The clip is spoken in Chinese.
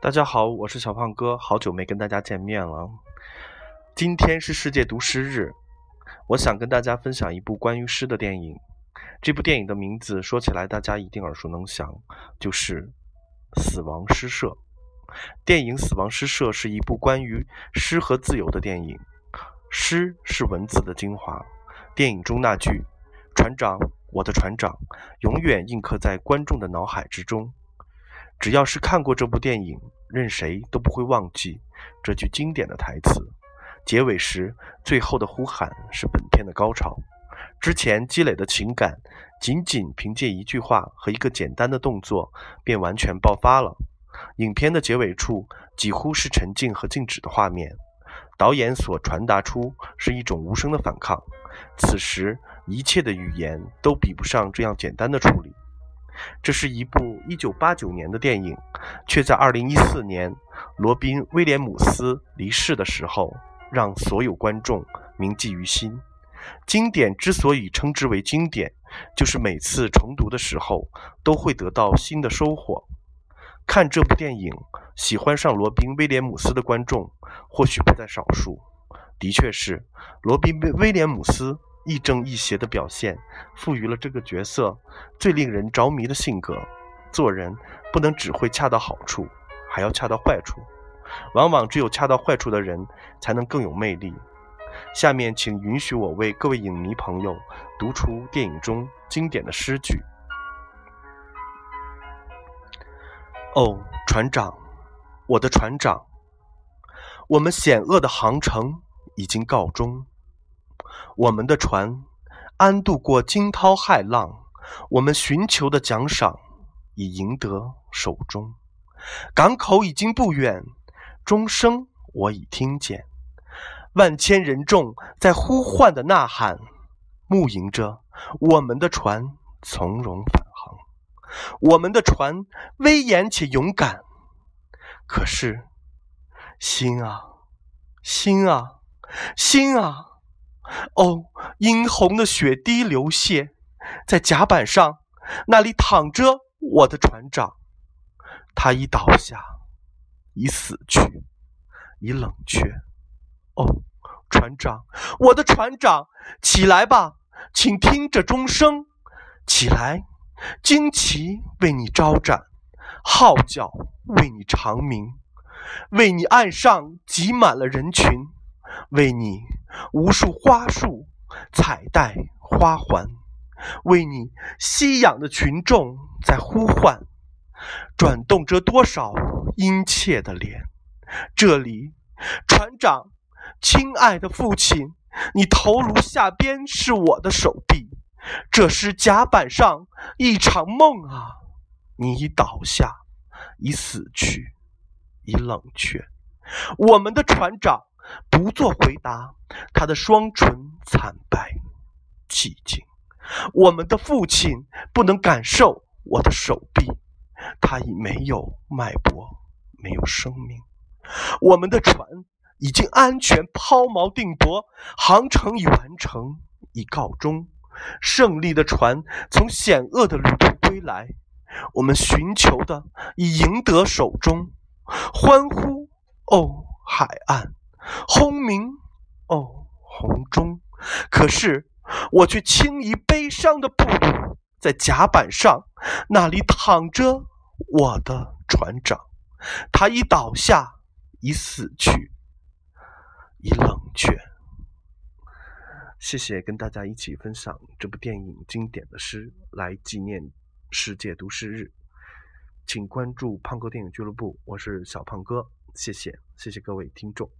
大家好，我是小胖哥，好久没跟大家见面了。今天是世界读诗日，我想跟大家分享一部关于诗的电影。这部电影的名字说起来大家一定耳熟能详，就是《死亡诗社》。电影《死亡诗社》是一部关于诗和自由的电影。诗是文字的精华，电影中那句“船长，我的船长”，永远印刻在观众的脑海之中。只要是看过这部电影，任谁都不会忘记这句经典的台词。结尾时，最后的呼喊是本片的高潮。之前积累的情感，仅仅凭借一句话和一个简单的动作，便完全爆发了。影片的结尾处几乎是沉静和静止的画面，导演所传达出是一种无声的反抗。此时，一切的语言都比不上这样简单的处理。这是一部1989年的电影，却在2014年罗宾·威廉姆斯离世的时候，让所有观众铭记于心。经典之所以称之为经典，就是每次重读的时候都会得到新的收获。看这部电影，喜欢上罗宾·威廉姆斯的观众或许不在少数。的确是，罗宾·威廉姆斯。亦正亦邪的表现，赋予了这个角色最令人着迷的性格。做人不能只会恰到好处，还要恰到坏处。往往只有恰到坏处的人，才能更有魅力。下面，请允许我为各位影迷朋友读出电影中经典的诗句：“哦，船长，我的船长，我们险恶的航程已经告终。”我们的船安渡过惊涛骇浪，我们寻求的奖赏已赢得手中。港口已经不远，钟声我已听见，万千人众在呼唤的呐喊，目迎着我们的船从容返航。我们的船威严且勇敢，可是心啊，心啊，心啊！哦，殷红的血滴流泻，在甲板上，那里躺着我的船长。他已倒下，已死去，已冷却。哦，船长，我的船长，起来吧，请听着钟声，起来，旌旗为你招展，号角为你长鸣，为你岸上挤满了人群，为你。无数花束、彩带、花环，为你吸氧的群众在呼唤，转动着多少殷切的脸。这里，船长，亲爱的父亲，你头颅下边是我的手臂，这是甲板上一场梦啊！你已倒下，已死去，已冷却。我们的船长。不做回答，他的双唇惨白寂静。我们的父亲不能感受我的手臂，他已没有脉搏，没有生命。我们的船已经安全抛锚定泊，航程已完成，已告终。胜利的船从险恶的旅途归来，我们寻求的已赢得手中。欢呼，哦，海岸！轰鸣，哦，红钟。可是我却轻移悲伤的步履，在甲板上，那里躺着我的船长。他已倒下，已死去，已冷却。谢谢跟大家一起分享这部电影经典的诗，来纪念世界读诗日。请关注胖哥电影俱乐部，我是小胖哥。谢谢，谢谢各位听众。